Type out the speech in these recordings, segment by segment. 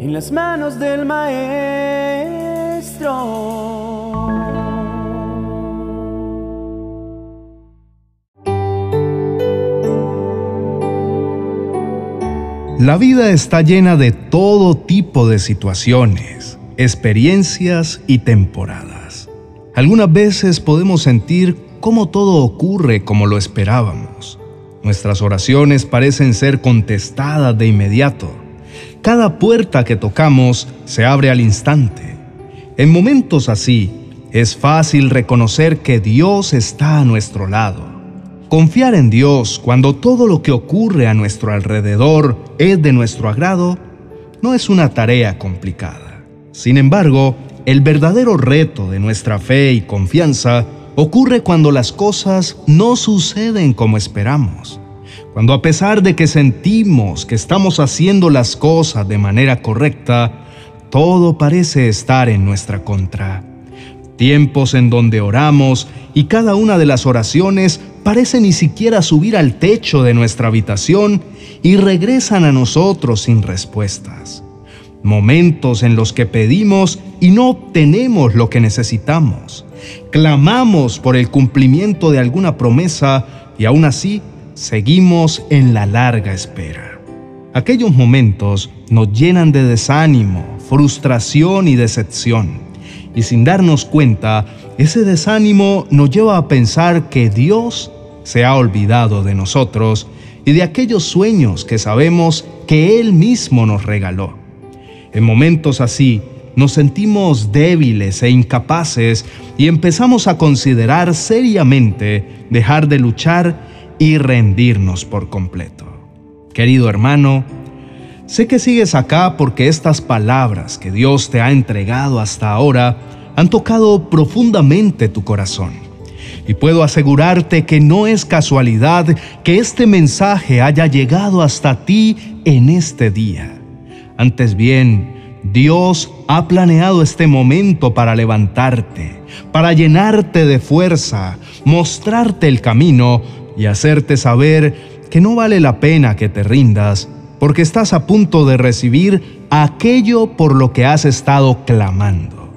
en las manos del Maestro. La vida está llena de todo tipo de situaciones, experiencias y temporadas. Algunas veces podemos sentir cómo todo ocurre como lo esperábamos. Nuestras oraciones parecen ser contestadas de inmediato. Cada puerta que tocamos se abre al instante. En momentos así, es fácil reconocer que Dios está a nuestro lado Confiar en Dios cuando todo lo que ocurre a nuestro alrededor es de nuestro agrado no es una tarea complicada. Sin embargo, el verdadero reto de nuestra fe y confianza ocurre cuando las cosas no suceden como esperamos. Cuando a pesar de que sentimos que estamos haciendo las cosas de manera correcta, todo parece estar en nuestra contra. Tiempos en donde oramos y cada una de las oraciones parece ni siquiera subir al techo de nuestra habitación y regresan a nosotros sin respuestas. Momentos en los que pedimos y no obtenemos lo que necesitamos. Clamamos por el cumplimiento de alguna promesa y aún así seguimos en la larga espera. Aquellos momentos nos llenan de desánimo, frustración y decepción y sin darnos cuenta, ese desánimo nos lleva a pensar que Dios se ha olvidado de nosotros y de aquellos sueños que sabemos que Él mismo nos regaló. En momentos así, nos sentimos débiles e incapaces y empezamos a considerar seriamente dejar de luchar y rendirnos por completo. Querido hermano, Sé que sigues acá porque estas palabras que Dios te ha entregado hasta ahora han tocado profundamente tu corazón. Y puedo asegurarte que no es casualidad que este mensaje haya llegado hasta ti en este día. Antes bien, Dios ha planeado este momento para levantarte, para llenarte de fuerza, mostrarte el camino y hacerte saber que no vale la pena que te rindas porque estás a punto de recibir aquello por lo que has estado clamando.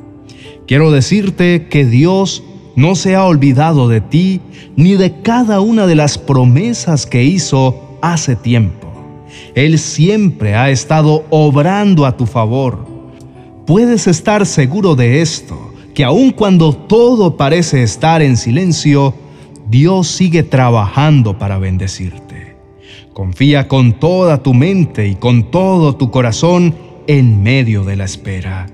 Quiero decirte que Dios no se ha olvidado de ti ni de cada una de las promesas que hizo hace tiempo. Él siempre ha estado obrando a tu favor. Puedes estar seguro de esto, que aun cuando todo parece estar en silencio, Dios sigue trabajando para bendecirte. Confía con toda tu mente y con todo tu corazón en medio de la espera.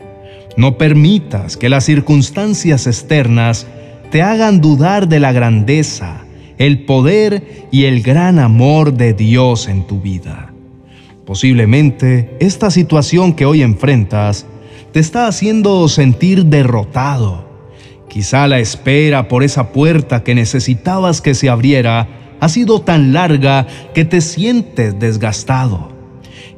No permitas que las circunstancias externas te hagan dudar de la grandeza, el poder y el gran amor de Dios en tu vida. Posiblemente esta situación que hoy enfrentas te está haciendo sentir derrotado. Quizá la espera por esa puerta que necesitabas que se abriera ha sido tan larga que te sientes desgastado.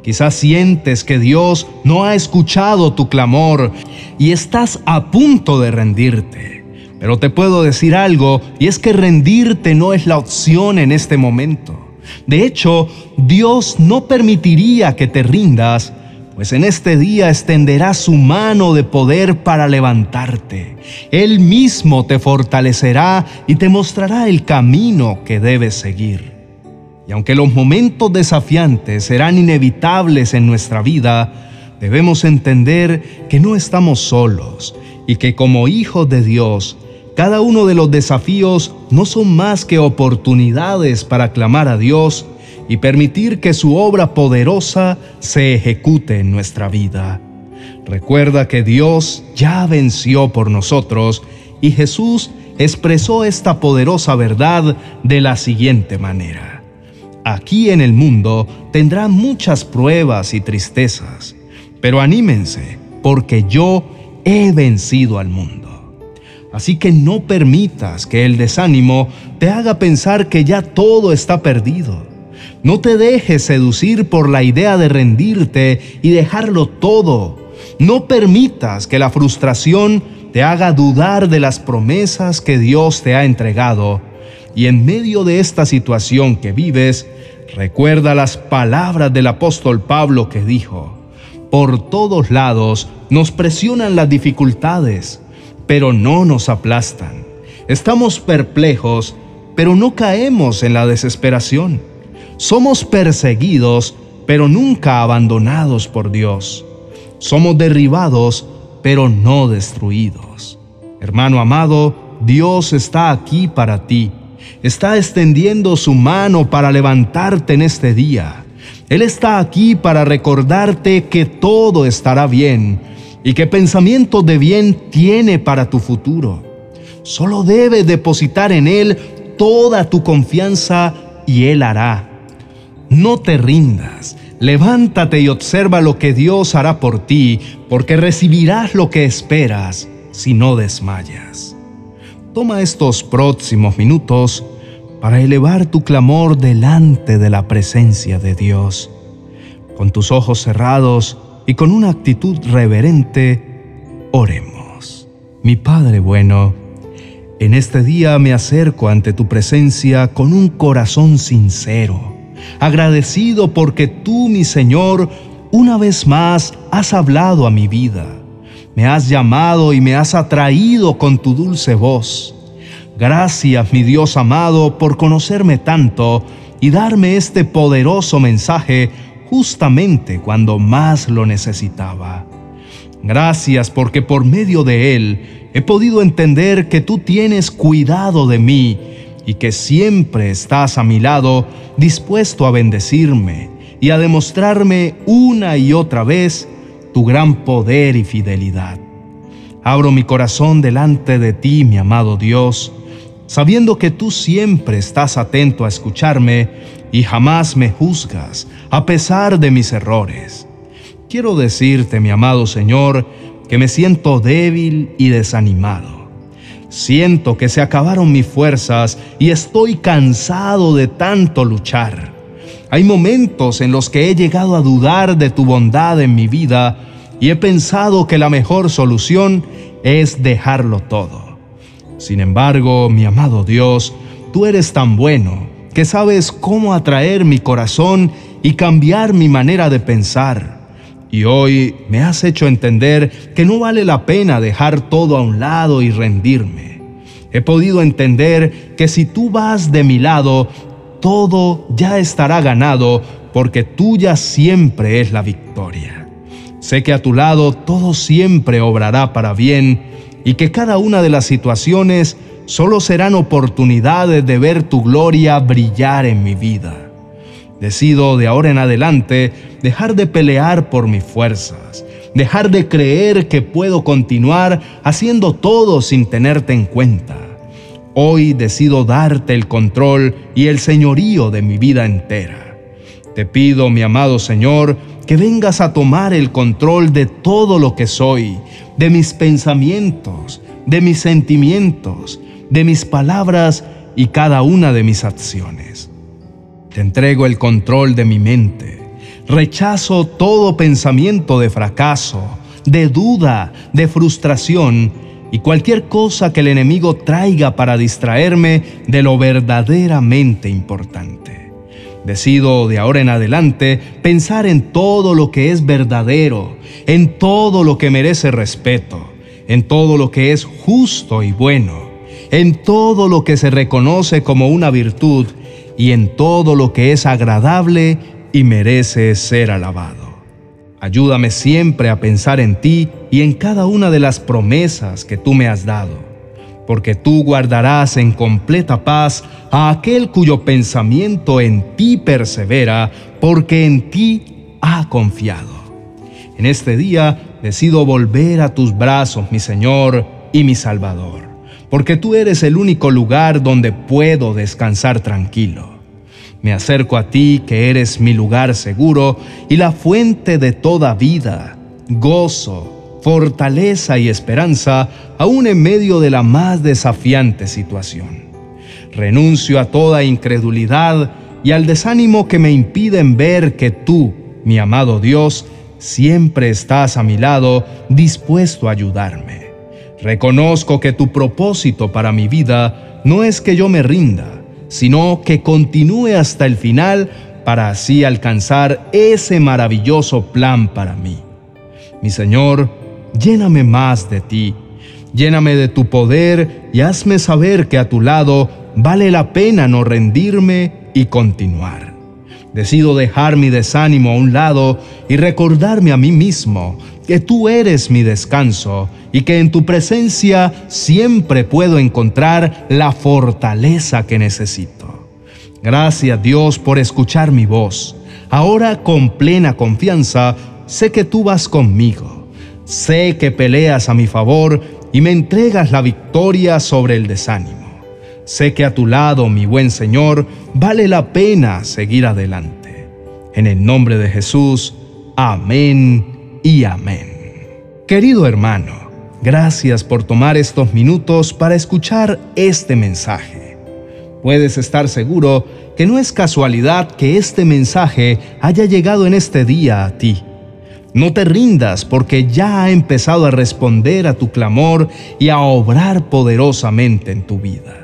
Quizás sientes que Dios no ha escuchado tu clamor y estás a punto de rendirte. Pero te puedo decir algo y es que rendirte no es la opción en este momento. De hecho, Dios no permitiría que te rindas pues en este día extenderá su mano de poder para levantarte. Él mismo te fortalecerá y te mostrará el camino que debes seguir. Y aunque los momentos desafiantes serán inevitables en nuestra vida, debemos entender que no estamos solos y que como hijos de Dios, cada uno de los desafíos no son más que oportunidades para clamar a Dios y permitir que su obra poderosa se ejecute en nuestra vida. Recuerda que Dios ya venció por nosotros y Jesús expresó esta poderosa verdad de la siguiente manera. Aquí en el mundo tendrán muchas pruebas y tristezas, pero anímense, porque yo he vencido al mundo. Así que no permitas que el desánimo te haga pensar que ya todo está perdido. No te dejes seducir por la idea de rendirte y dejarlo todo. No permitas que la frustración te haga dudar de las promesas que Dios te ha entregado. Y en medio de esta situación que vives, recuerda las palabras del apóstol Pablo que dijo, Por todos lados nos presionan las dificultades, pero no nos aplastan. Estamos perplejos, pero no caemos en la desesperación. Somos perseguidos, pero nunca abandonados por Dios. Somos derribados, pero no destruidos. Hermano amado, Dios está aquí para ti. Está extendiendo su mano para levantarte en este día. Él está aquí para recordarte que todo estará bien y que pensamiento de bien tiene para tu futuro. Solo debes depositar en Él toda tu confianza y Él hará. No te rindas, levántate y observa lo que Dios hará por ti, porque recibirás lo que esperas si no desmayas. Toma estos próximos minutos para elevar tu clamor delante de la presencia de Dios. Con tus ojos cerrados y con una actitud reverente, oremos. Mi Padre bueno, en este día me acerco ante tu presencia con un corazón sincero agradecido porque tú, mi Señor, una vez más has hablado a mi vida. Me has llamado y me has atraído con tu dulce voz. Gracias, mi Dios amado, por conocerme tanto y darme este poderoso mensaje justamente cuando más lo necesitaba. Gracias porque por medio de él he podido entender que tú tienes cuidado de mí y que siempre estás a mi lado dispuesto a bendecirme y a demostrarme una y otra vez tu gran poder y fidelidad. Abro mi corazón delante de ti, mi amado Dios, sabiendo que tú siempre estás atento a escucharme y jamás me juzgas a pesar de mis errores. Quiero decirte, mi amado Señor, que me siento débil y desanimado Siento que se acabaron mis fuerzas y estoy cansado de tanto luchar. Hay momentos en los que he llegado a dudar de tu bondad en mi vida y he pensado que la mejor solución es dejarlo todo. Sin embargo, mi amado Dios, tú eres tan bueno que sabes cómo atraer mi corazón y cambiar mi manera de pensar. Y hoy me has hecho entender que no vale la pena dejar todo a un lado y rendirme. He podido entender que si tú vas de mi lado, todo ya estará ganado porque tuya siempre es la victoria. Sé que a tu lado todo siempre obrará para bien y que cada una de las situaciones solo serán oportunidades de ver tu gloria brillar en mi vida. Decido de ahora en adelante dejar de pelear por mis fuerzas, dejar de creer que puedo continuar haciendo todo sin tenerte en cuenta. Hoy decido darte el control y el señorío de mi vida entera. Te pido, mi amado Señor, que vengas a tomar el control de todo lo que soy, de mis pensamientos, de mis sentimientos, de mis palabras y cada una de mis acciones. Te entrego el control de mi mente. Rechazo todo pensamiento de fracaso, de duda, de frustración y cualquier cosa que el enemigo traiga para distraerme de lo verdaderamente importante. Decido de ahora en adelante pensar en todo lo que es verdadero, en todo lo que merece respeto, en todo lo que es justo y bueno, en todo lo que se reconoce como una virtud y en todo lo que es agradable y merece ser alabado. Ayúdame siempre a pensar en ti y en cada una de las promesas que tú me has dado, porque tú guardarás en completa paz a aquel cuyo pensamiento en ti persevera, porque en ti ha confiado. En este día decido volver a tus brazos, mi Señor y mi Salvador, porque tú eres el único lugar donde puedo descansar tranquilo. Me acerco a ti que eres mi lugar seguro y la fuente de toda vida, gozo, fortaleza y esperanza, aún en medio de la más desafiante situación. Renuncio a toda incredulidad y al desánimo que me impiden ver que tú, mi amado Dios, siempre estás a mi lado dispuesto a ayudarme. Reconozco que tu propósito para mi vida no es que yo me rinda, sino que continúe hasta el final para así alcanzar ese maravilloso plan para mí. Mi Señor, lléname más de ti, lléname de tu poder y hazme saber que a tu lado vale la pena no rendirme y continuar. Decido dejar mi desánimo a un lado y recordarme a mí mismo que tú eres mi descanso y que en tu presencia siempre puedo encontrar la fortaleza que necesito. Gracias Dios por escuchar mi voz. Ahora con plena confianza sé que tú vas conmigo. Sé que peleas a mi favor y me entregas la victoria sobre el desánimo. Sé que a tu lado, mi buen Señor, vale la pena seguir adelante. En el nombre de Jesús, amén y amén. Querido hermano, gracias por tomar estos minutos para escuchar este mensaje. Puedes estar seguro que no es casualidad que este mensaje haya llegado en este día a ti. No te rindas porque ya ha empezado a responder a tu clamor y a obrar poderosamente en tu vida.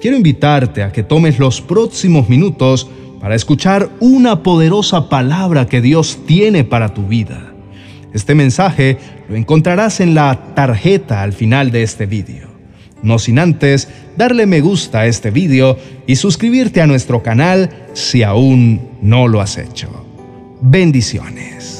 Quiero invitarte a que tomes los próximos minutos para escuchar una poderosa palabra que Dios tiene para tu vida. Este mensaje lo encontrarás en la tarjeta al final de este vídeo. No sin antes darle me gusta a este vídeo y suscribirte a nuestro canal si aún no lo has hecho. Bendiciones.